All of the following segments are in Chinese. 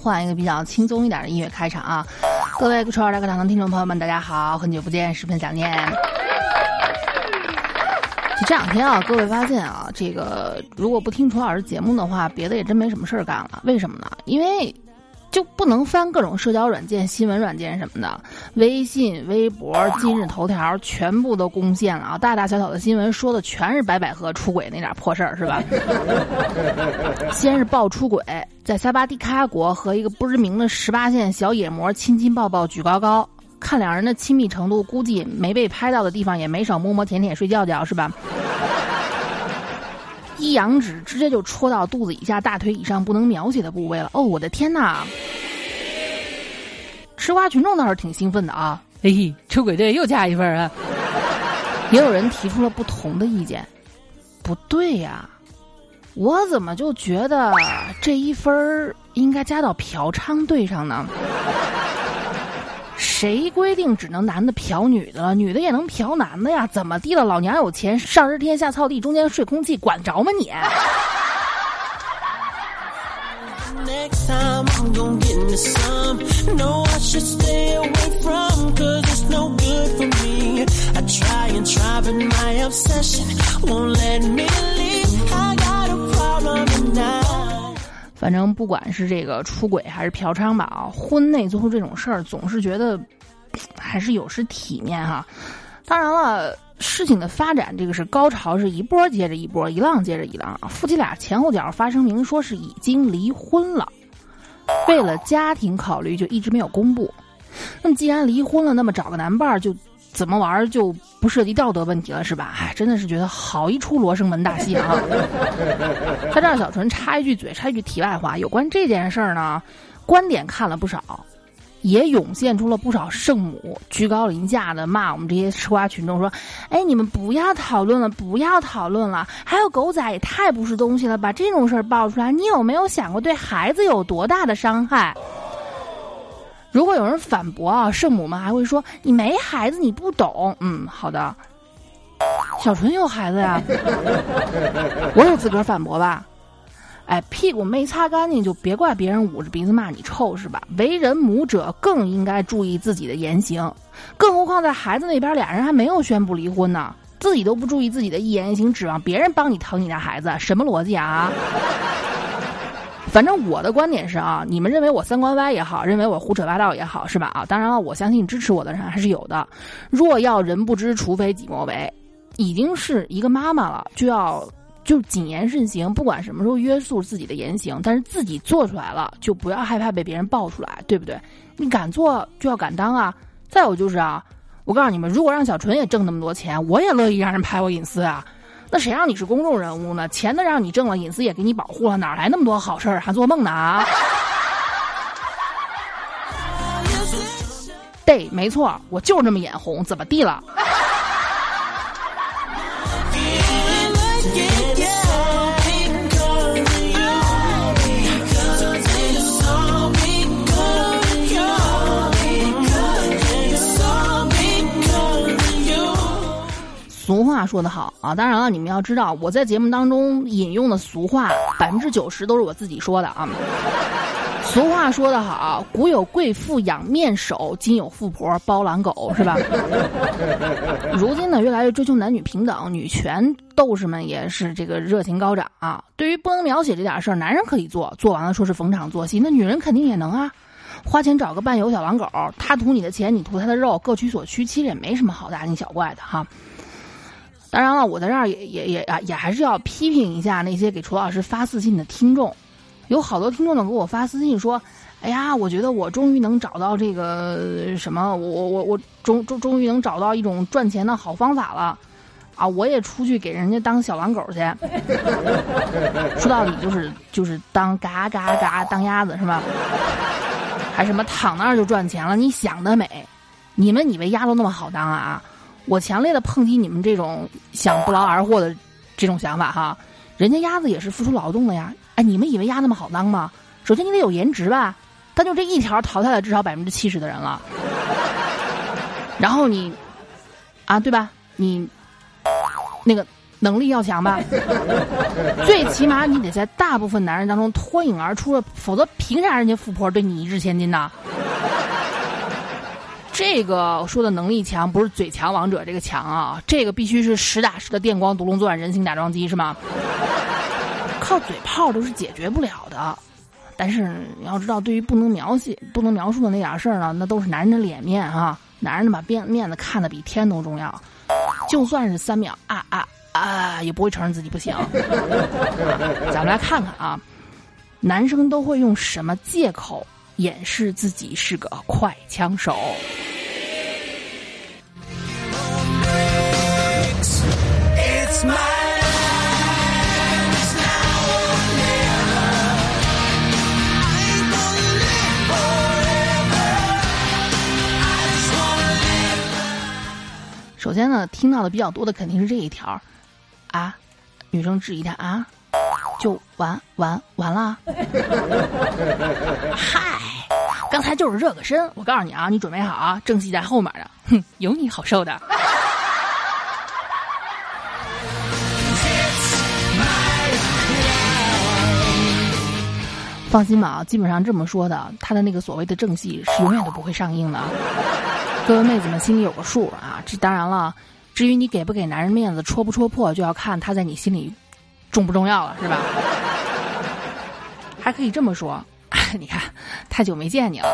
换一个比较轻松一点的音乐开场啊！各位初二大课堂的听众朋友们，大家好，很久不见，十分想念。这两天啊，各位发现啊，这个如果不听楚老师节目的话，别的也真没什么事儿干了。为什么呢？因为就不能翻各种社交软件、新闻软件什么的，微信、微博、今日头条全部都攻陷了啊！大大小小的新闻说的全是白百合出轨那点破事儿，是吧？先是爆出轨，在萨巴迪卡国和一个不知名的十八线小野模亲亲抱抱举高高，看两人的亲密程度，估计没被拍到的地方也没少摸摸舔舔睡觉觉，是吧？一扬指直接就戳到肚子以下、大腿以上不能描写的部位了。哦，我的天哪！吃瓜群众倒是挺兴奋的啊，嘿，出轨队又加一份啊！也有人提出了不同的意见。不对呀，我怎么就觉得这一分儿应该加到嫖娼队上呢？谁规定只能男的嫖女的了？女的也能嫖男的呀？怎么地了？老娘有钱，上知天下操地，中间睡空气，管着吗你？反正不管是这个出轨还是嫖娼吧，啊，婚内做出这种事儿，总是觉得还是有失体面哈。当然了，事情的发展，这个是高潮是一波接着一波，一浪接着一浪。夫妻俩前后脚发声明说是已经离婚了，为了家庭考虑，就一直没有公布。那么既然离婚了，那么找个男伴儿就怎么玩就不涉及道德问题了，是吧？哎，真的是觉得好一出罗生门大戏啊！在这儿，小纯插一句嘴，插一句题外话，有关这件事儿呢，观点看了不少，也涌现出了不少圣母居高临下的骂我们这些吃瓜群众说：“哎，你们不要讨论了，不要讨论了，还有狗仔也太不是东西了，把这种事儿爆出来，你有没有想过对孩子有多大的伤害？”如果有人反驳啊，圣母们还会说：“你没孩子，你不懂。”嗯，好的。小纯有孩子呀，我有资格反驳吧？哎，屁股没擦干净就别怪别人捂着鼻子骂你臭是吧？为人母者更应该注意自己的言行，更何况在孩子那边俩人还没有宣布离婚呢，自己都不注意自己的一言一行，指望别人帮你疼你家孩子，什么逻辑啊？反正我的观点是啊，你们认为我三观歪也好，认为我胡扯八道也好，是吧？啊，当然了，我相信支持我的人还是有的。若要人不知，除非己莫为。已经是一个妈妈了，就要就谨言慎行，不管什么时候约束自己的言行，但是自己做出来了，就不要害怕被别人爆出来，对不对？你敢做就要敢当啊！再有就是啊，我告诉你们，如果让小纯也挣那么多钱，我也乐意让人拍我隐私啊。那谁让你是公众人物呢？钱都让你挣了，隐私也给你保护了，哪来那么多好事儿？还做梦呢啊！对，没错，我就是这么眼红，怎么地了？话说得好啊，当然了，你们要知道，我在节目当中引用的俗话，百分之九十都是我自己说的啊。俗话说得好，古有贵妇养面首，今有富婆包狼狗，是吧？如今呢，越来越追求男女平等，女权斗士们也是这个热情高涨啊。对于不能描写这点事儿，男人可以做，做完了说是逢场作戏，那女人肯定也能啊。花钱找个伴游小狼狗，他图你的钱，你图他的肉，各取所需，其实也没什么好大惊小怪的哈。当然了，我在这儿也也也啊，也还是要批评一下那些给楚老师发私信的听众。有好多听众呢给我发私信说：“哎呀，我觉得我终于能找到这个什么，我我我我终终终于能找到一种赚钱的好方法了。”啊，我也出去给人家当小狼狗去。说到底就是就是当嘎嘎嘎当鸭子是吧？还什么躺那儿就赚钱了？你想得美！你们以为鸭都那么好当啊？我强烈的抨击你们这种想不劳而获的这种想法哈！人家鸭子也是付出劳动的呀！哎，你们以为鸭那么好当吗？首先你得有颜值吧，但就这一条淘汰了至少百分之七十的人了。然后你，啊，对吧？你那个能力要强吧？最起码你得在大部分男人当中脱颖而出了，否则凭啥人家富婆对你一掷千金呢？这个我说的能力强，不是嘴强王者这个强啊，这个必须是实打实的电光独龙作战人形打桩机是吗？靠嘴炮都是解决不了的。但是你要知道，对于不能描写、不能描述的那点事儿呢，那都是男人的脸面啊。男人把面面子看得比天都重要，就算是三秒啊啊啊，也不会承认自己不行。咱们来看看啊，男生都会用什么借口掩饰自己是个快枪手？首先呢，听到的比较多的肯定是这一条，啊，女生质疑他啊，就完完完了，嗨，刚才就是热个身，我告诉你啊，你准备好啊，正戏在后面的，哼，有你好受的。放心吧啊，基本上这么说的，他的那个所谓的正戏是永远都不会上映的。各位妹子们心里有个数啊！这当然了，至于你给不给男人面子、戳不戳破，就要看他在你心里重不重要了，是吧？还可以这么说，你看，太久没见你了，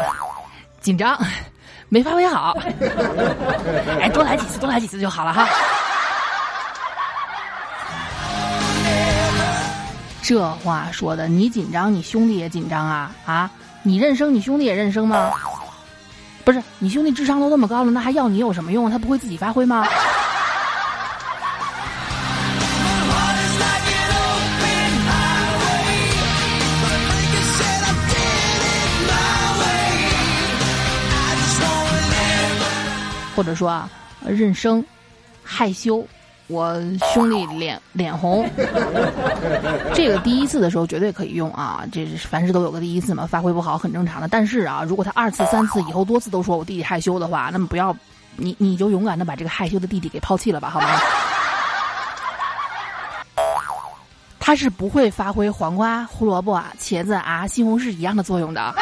紧张，没发挥好。哎，多来几次，多来几次就好了哈。这话说的，你紧张，你兄弟也紧张啊啊！你认生，你兄弟也认生吗？不是你兄弟智商都那么高了，那还要你有什么用？他不会自己发挥吗？或者说啊，认生，害羞。我兄弟脸脸红，这个第一次的时候绝对可以用啊！这是凡事都有个第一次嘛，发挥不好很正常的。但是啊，如果他二次、三次以后多次都说我弟弟害羞的话，那么不要，你你就勇敢的把这个害羞的弟弟给抛弃了吧，好吗？他是不会发挥黄瓜、胡萝卜、茄子啊、西红柿一样的作用的。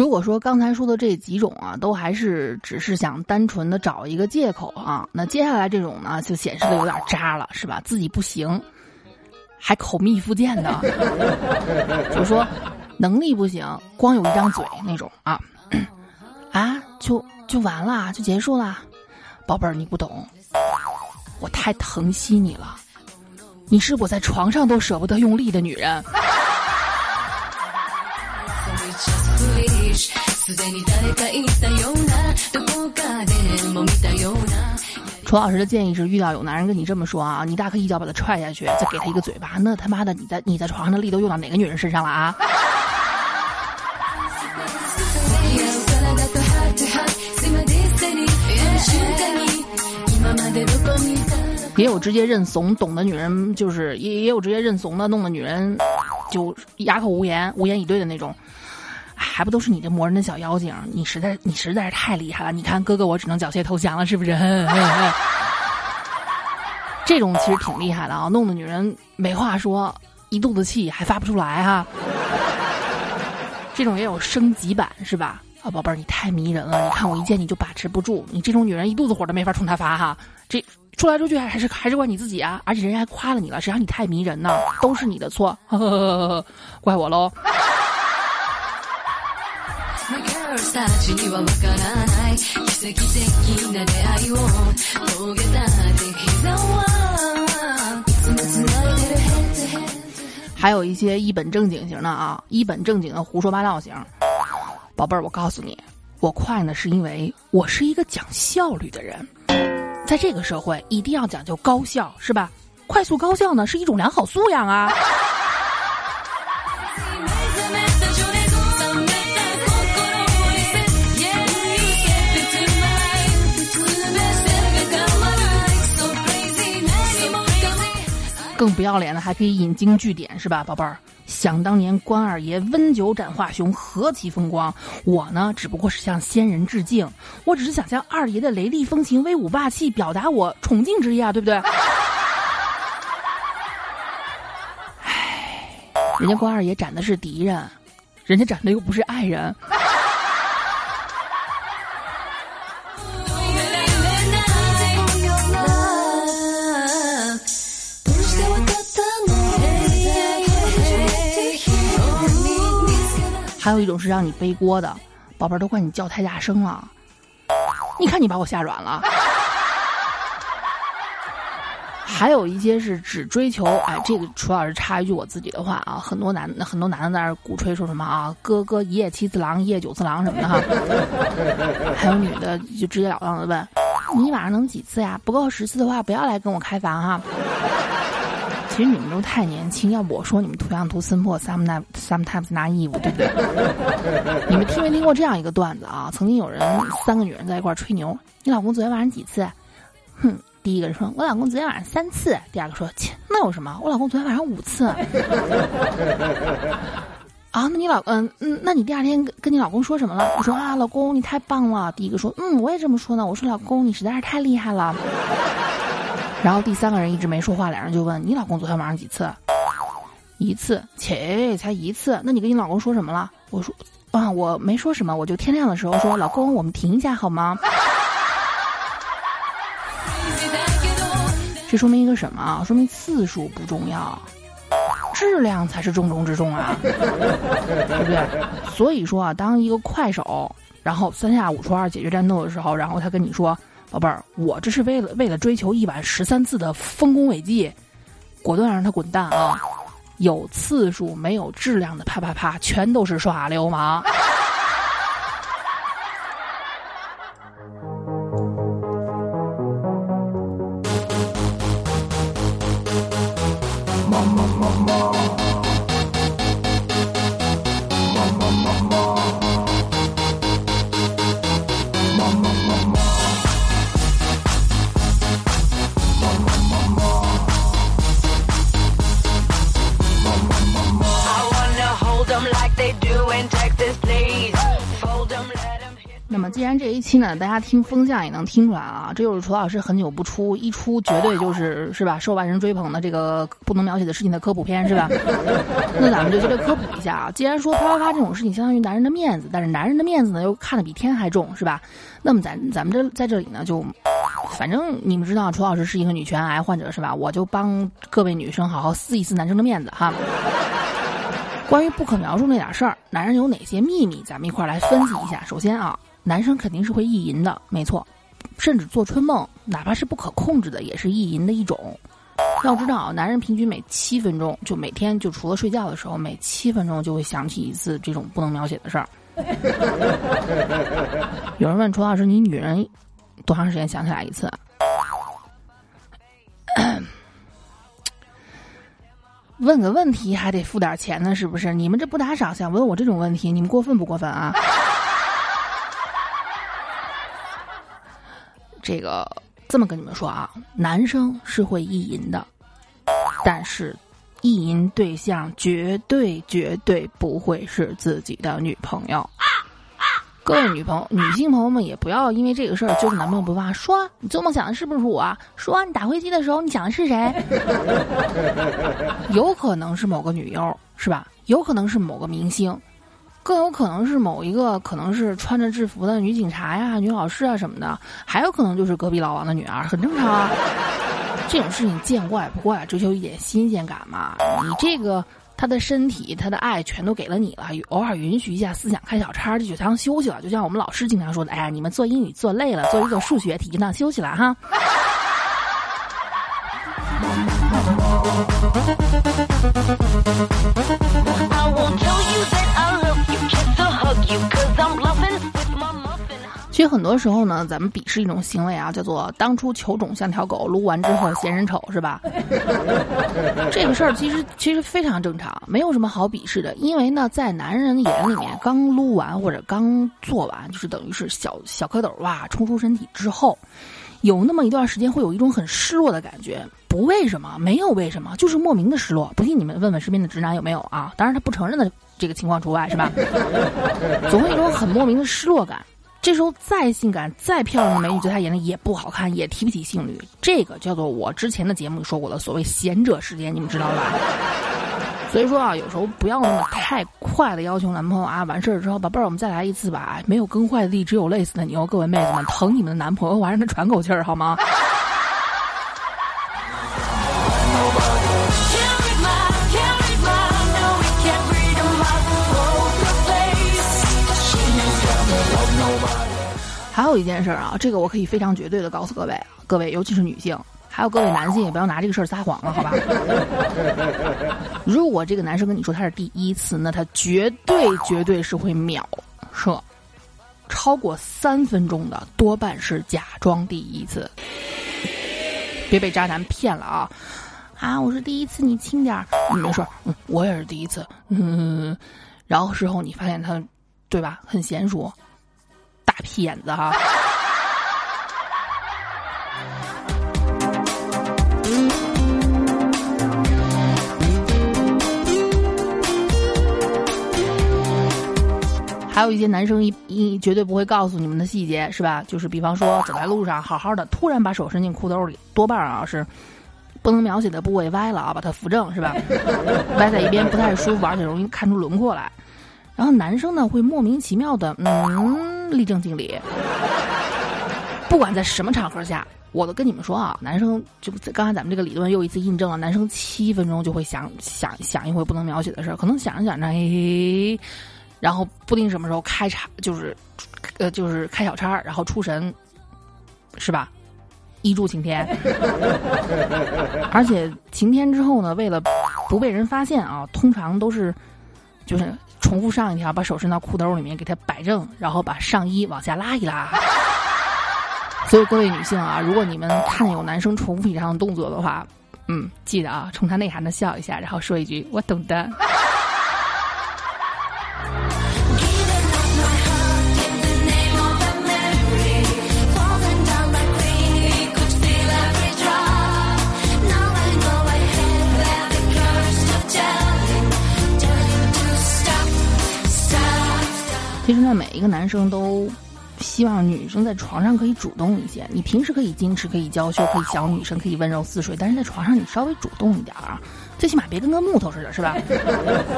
如果说刚才说的这几种啊，都还是只是想单纯的找一个借口啊，那接下来这种呢，就显示的有点渣了，是吧？自己不行，还口蜜腹剑的，就说能力不行，光有一张嘴那种啊，啊，就就完了，就结束了，宝贝儿，你不懂，我太疼惜你了，你是我在床上都舍不得用力的女人。楚老师的建议是：遇到有男人跟你这么说啊，你大可一脚把他踹下去，再给他一个嘴巴。那他妈的，你在你在床上的力都用到哪个女人身上了啊？也有直接认怂懂的女人，就是也也有直接认怂的，弄的女人就哑口无言、无言以对的那种。还不都是你这磨人的小妖精？你实在你实在是太厉害了！你看哥哥我只能缴械投降了，是不是？这种其实挺厉害的啊，弄得女人没话说，一肚子气还发不出来哈。这种也有升级版是吧？啊，宝贝儿你太迷人了！你看我一见你就把持不住，你这种女人一肚子火都没法冲他发哈。这出来出去还是还是怪你自己啊！而且人家还夸了你了，谁让你太迷人呢？都是你的错，怪我喽。还有一些一本正经型的啊，一本正经的胡说八道型。宝贝儿，我告诉你，我快呢是因为我是一个讲效率的人，在这个社会一定要讲究高效，是吧？快速高效呢是一种良好素养啊。更不要脸的还可以引经据典，是吧，宝贝儿？想当年关二爷温酒斩华雄，何其风光！我呢，只不过是向先人致敬，我只是想向二爷的雷厉风行、威武霸气表达我崇敬之意啊，对不对？唉，人家关二爷斩的是敌人，人家斩的又不是爱人。还有一种是让你背锅的，宝贝儿都怪你叫太大声了，你看你把我吓软了。还有一些是只追求，哎，这个楚老师插一句我自己的话啊，很多男很多男的在那鼓吹说什么啊，哥哥一夜七次郎，一夜九次郎什么的哈。还有女的就直截了当的问，你晚上能几次呀？不够十次的话，不要来跟我开房哈。其实你们都太年轻，要不我说你们图样图森破，sometimes sometimes naive，对不对？你们听没听过这样一个段子啊？曾经有人三个女人在一块吹牛，你老公昨天晚上几次？哼，第一个人说，我老公昨天晚上三次。第二个说，切，那有什么？我老公昨天晚上五次。啊，那你老嗯嗯，那你第二天跟跟你老公说什么了？我说啊，老公你太棒了。第一个说，嗯，我也这么说呢。我说老公你实在是太厉害了。然后第三个人一直没说话，两人就问：“你老公昨天晚上几次？”一次，切，才一次。那你跟你老公说什么了？我说：“啊，我没说什么，我就天亮的时候说，老公，我们停一下好吗？”这说明一个什么啊？说明次数不重要，质量才是重中之重啊，对不对？所以说啊，当一个快手，然后三下五除二解决战斗的时候，然后他跟你说。宝贝儿，我这是为了为了追求一晚十三次的丰功伟绩，果断让他滚蛋啊！有次数没有质量的啪啪啪，全都是耍流氓。那么，既然这一期呢，大家听风向也能听出来啊，这就是楚老师很久不出，一出绝对就是是吧，受万人追捧的这个不能描写的事情的科普片是吧？那咱们就接着科普一下啊。既然说啪啪啪这种事情相当于男人的面子，但是男人的面子呢又看得比天还重是吧？那么咱咱们这在这里呢，就反正你们知道楚老师是一个女权癌患者是吧？我就帮各位女生好好撕一撕男生的面子哈。关于不可描述那点事儿，男人有哪些秘密？咱们一块儿来分析一下。首先啊。男生肯定是会意淫的，没错，甚至做春梦，哪怕是不可控制的，也是意淫的一种。要知道，男人平均每七分钟，就每天就除了睡觉的时候，每七分钟就会想起一次这种不能描写的事儿。有人问楚老师：“你女人多长时间想起来一次？” 问个问题还得付点钱呢，是不是？你们这不打赏，想问我这种问题，你们过分不过分啊？这个这么跟你们说啊，男生是会意淫的，但是意淫对象绝对绝对不会是自己的女朋友。各位女朋友、女性朋友们也不要因为这个事儿揪着男朋友不放。说你做梦想的是不是我？说你打飞机的时候你想的是谁？有可能是某个女优，是吧？有可能是某个明星。更有可能是某一个，可能是穿着制服的女警察呀、女老师啊什么的，还有可能就是隔壁老王的女儿，很正常啊。这种事情见怪不怪，追求一点新鲜感嘛。你这个他的身体、他的爱全都给了你了，偶尔允许一下思想开小差，就就当休息了。就像我们老师经常说的：“哎呀，你们做英语做累了，做一个数学题就当休息了哈。”其实很多时候呢，咱们鄙视一种行为啊，叫做当初求种像条狗，撸完之后嫌人丑，是吧？这个事儿其实其实非常正常，没有什么好鄙视的。因为呢，在男人眼里面，刚撸完或者刚做完，就是等于是小小蝌蚪哇冲出身体之后，有那么一段时间会有一种很失落的感觉。不为什么，没有为什么，就是莫名的失落。不信你们问问身边的直男有没有啊？当然他不承认的这个情况除外，是吧？总会有一种很莫名的失落感。这时候再性感、再漂亮的美女，在他眼里也不好看，也提不起性欲。这个叫做我之前的节目里说过的所谓“贤者时间”，你们知道吧？所以说啊，有时候不要那么太快的要求男朋友啊，完事儿之后，宝贝儿，我们再来一次吧。没有更坏的地，只有累死的牛。各位妹子们，疼你们的男朋友，我还让他喘口气儿好吗？还有一件事儿啊，这个我可以非常绝对的告诉各位，各位尤其是女性，还有各位男性，也不要拿这个事儿撒谎了，好吧？如果这个男生跟你说他是第一次，那他绝对绝对是会秒射。超过三分钟的多半是假装第一次，别被渣男骗了啊！啊，我是第一次，你轻点儿。你没事儿，嗯，我也是第一次，嗯。然后事后你发现他，对吧？很娴熟，大屁眼子哈。还有一些男生一一绝对不会告诉你们的细节是吧？就是比方说走在路上好好的，突然把手伸进裤兜里，多半啊是不能描写的部位歪了啊，把它扶正是吧？歪在一边不太舒服，而且容易看出轮廓来。然后男生呢会莫名其妙的嗯立正敬礼，不管在什么场合下，我都跟你们说啊，男生就刚才咱们这个理论又一次印证了，男生七分钟就会想想想一回不能描写的事儿，可能想着想着嘿嘿。然后不定什么时候开叉，就是，呃，就是开小差，然后出神，是吧？一柱擎天，而且擎天之后呢，为了不被人发现啊，通常都是就是重复上一条，把手伸到裤兜里面给它摆正，然后把上衣往下拉一拉。所以各位女性啊，如果你们看见有男生重复以上的动作的话，嗯，记得啊，冲他内涵的笑一下，然后说一句“我懂得”。每一个男生都希望女生在床上可以主动一些。你平时可以矜持，可以娇羞，可以小女生，可以温柔似水，但是在床上你稍微主动一点啊，最起码别跟个木头似的，是吧？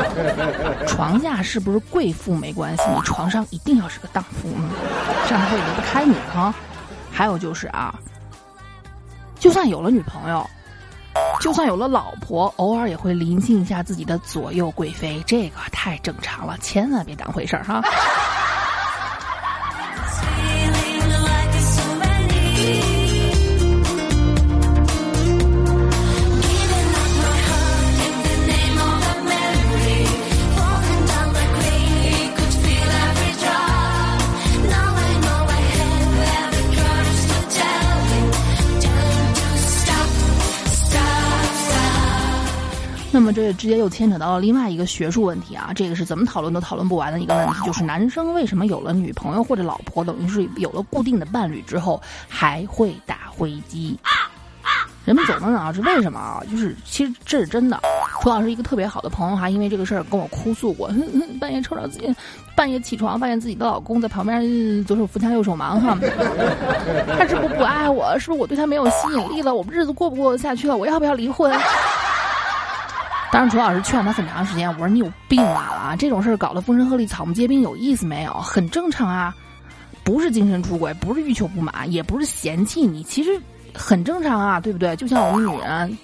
床下是不是贵妇没关系，你床上一定要是个荡妇，嗯，这样会离不开你哈。还有就是啊，就算有了女朋友。就算有了老婆，偶尔也会临近一下自己的左右贵妃，这个太正常了，千万别当回事儿哈。那么这直接又牵扯到了另外一个学术问题啊，这个是怎么讨论都讨论不完的一个问题，就是男生为什么有了女朋友或者老婆，等于是有了固定的伴侣之后，还会打飞机？人们总能想到是为什么啊？就是其实这是真的。楚老师一个特别好的朋友，还因为这个事儿跟我哭诉过，半夜抽着自己，半夜起床发现自己的老公在旁边左手扶墙右手忙哈，他是不是不爱我？是不是我对他没有吸引力了？我们日子过不过得下去了？我要不要离婚？当然，楚老师劝他很长时间，我说你有病啊！这种事儿搞得风声鹤唳、草木皆兵，有意思没有？很正常啊，不是精神出轨，不是欲求不满，也不是嫌弃你，其实很正常啊，对不对？就像我们女人，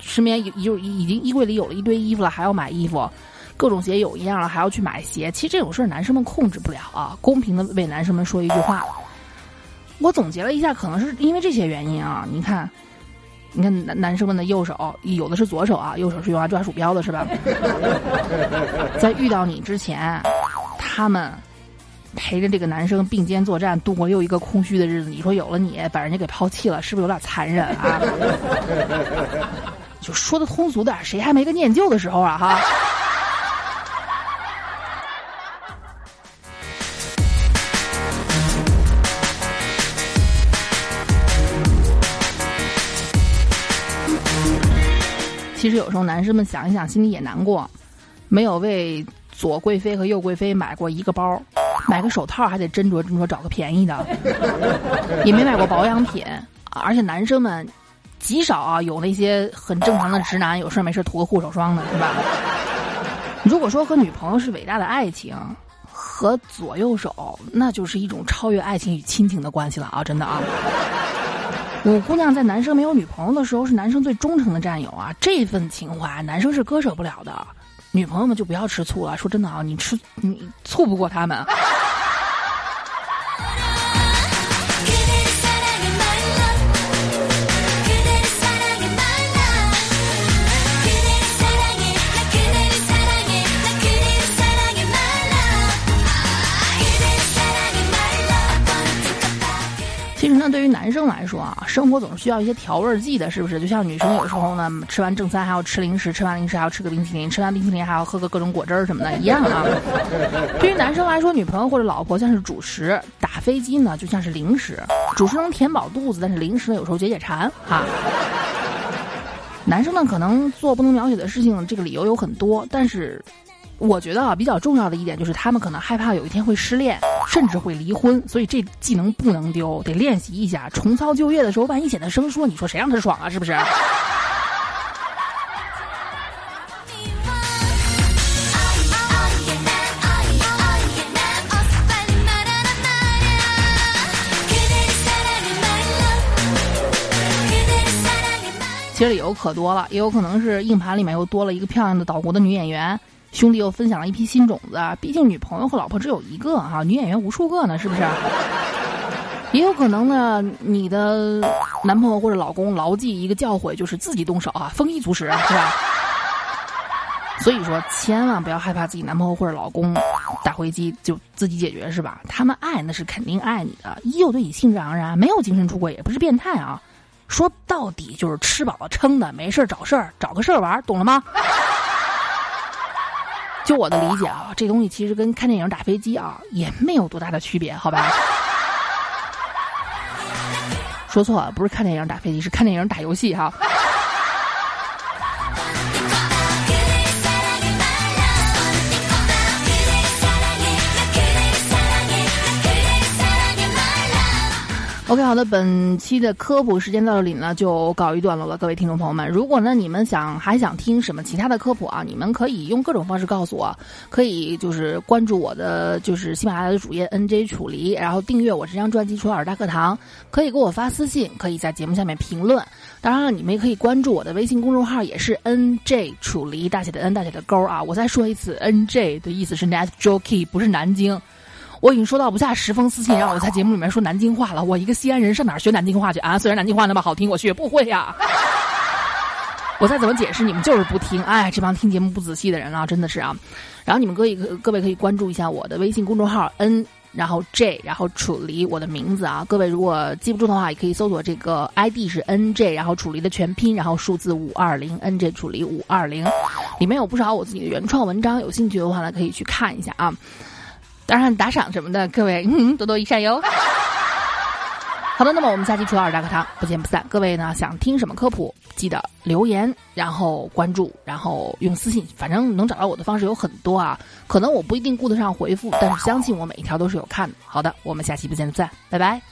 身边有有已经衣柜里有了一堆衣服了，还要买衣服，各种鞋有一样了，还要去买鞋。其实这种事儿男生们控制不了啊。公平的为男生们说一句话，我总结了一下，可能是因为这些原因啊。你看。你看男男生们的右手，有的是左手啊，右手是用来抓鼠标的，是吧？在遇到你之前，他们陪着这个男生并肩作战，度过又一个空虚的日子。你说有了你，把人家给抛弃了，是不是有点残忍啊？就说的通俗点，谁还没个念旧的时候啊？哈。其实有时候男生们想一想，心里也难过，没有为左贵妃和右贵妃买过一个包，买个手套还得斟酌斟酌找个便宜的，也没买过保养品，而且男生们极少啊有那些很正常的直男有事没事涂个护手霜的是吧？如果说和女朋友是伟大的爱情，和左右手那就是一种超越爱情与亲情的关系了啊！真的啊。五姑娘在男生没有女朋友的时候是男生最忠诚的战友啊，这份情怀男生是割舍不了的。女朋友们就不要吃醋了，说真的啊，你吃你醋不过他们。对于男生来说啊，生活总是需要一些调味剂的，是不是？就像女生有时候呢，吃完正餐还要吃零食，吃完零食还要吃个冰淇淋，吃完冰淇淋还要喝个各种果汁儿什么的，一样啊。对于男生来说，女朋友或者老婆像是主食，打飞机呢就像是零食。主食能填饱肚子，但是零食呢有时候解解馋哈。男生呢可能做不能描写的事情，这个理由有很多，但是我觉得啊，比较重要的一点就是他们可能害怕有一天会失恋，甚至会离婚，所以这技能不能丢，得练习一下。重操旧业的时候，万一显得生疏，你说谁让他爽啊？是不是？其实理由可多了，也有可能是硬盘里面又多了一个漂亮的岛国的女演员，兄弟又分享了一批新种子。毕竟女朋友和老婆只有一个哈、女演员无数个呢，是不是？也有可能呢，你的男朋友或者老公牢记一个教诲，就是自己动手啊，丰衣足食，是吧？所以说，千万不要害怕自己男朋友或者老公打回击就自己解决，是吧？他们爱那是肯定爱你的，依旧对你兴致盎然，没有精神出轨，也不是变态啊。说到底就是吃饱了撑的，没事儿找事儿，找个事儿玩，懂了吗？就我的理解啊，这东西其实跟看电影打飞机啊也没有多大的区别，好吧？说错了，不是看电影打飞机，是看电影打游戏哈。OK，好的，本期的科普时间到这里呢，就告一段落了。各位听众朋友们，如果呢你们想还想听什么其他的科普啊，你们可以用各种方式告诉我，可以就是关注我的就是喜马拉雅的主页 NJ 楚离，然后订阅我这张专辑《楚老师大课堂》，可以给我发私信，可以在节目下面评论。当然了，你们也可以关注我的微信公众号，也是 NJ 楚离，大写的 N 大写的勾啊。我再说一次，NJ 的意思是 Net Jockey，不是南京。我已经收到不下十封私信，让我在节目里面说南京话了。我一个西安人，上哪儿学南京话去啊？虽然南京话那么好听，我学不会呀、我再怎么解释，你们就是不听。哎，这帮听节目不仔细的人啊，真的是啊。然后你们可以各位可以关注一下我的微信公众号 N，然后 J，然后楚离我的名字啊。各位如果记不住的话，也可以搜索这个 ID 是 NJ，然后楚离的全拼，然后数字五二零 NJ 楚离五二零，里面有不少我自己的原创文章，有兴趣的话呢可以去看一下啊。当然打赏什么的，各位多多益善哟。好的，那么我们下期初二大课堂不见不散。各位呢想听什么科普，记得留言，然后关注，然后用私信，反正能找到我的方式有很多啊。可能我不一定顾得上回复，但是相信我每一条都是有看的。好的，我们下期不见不散，拜拜。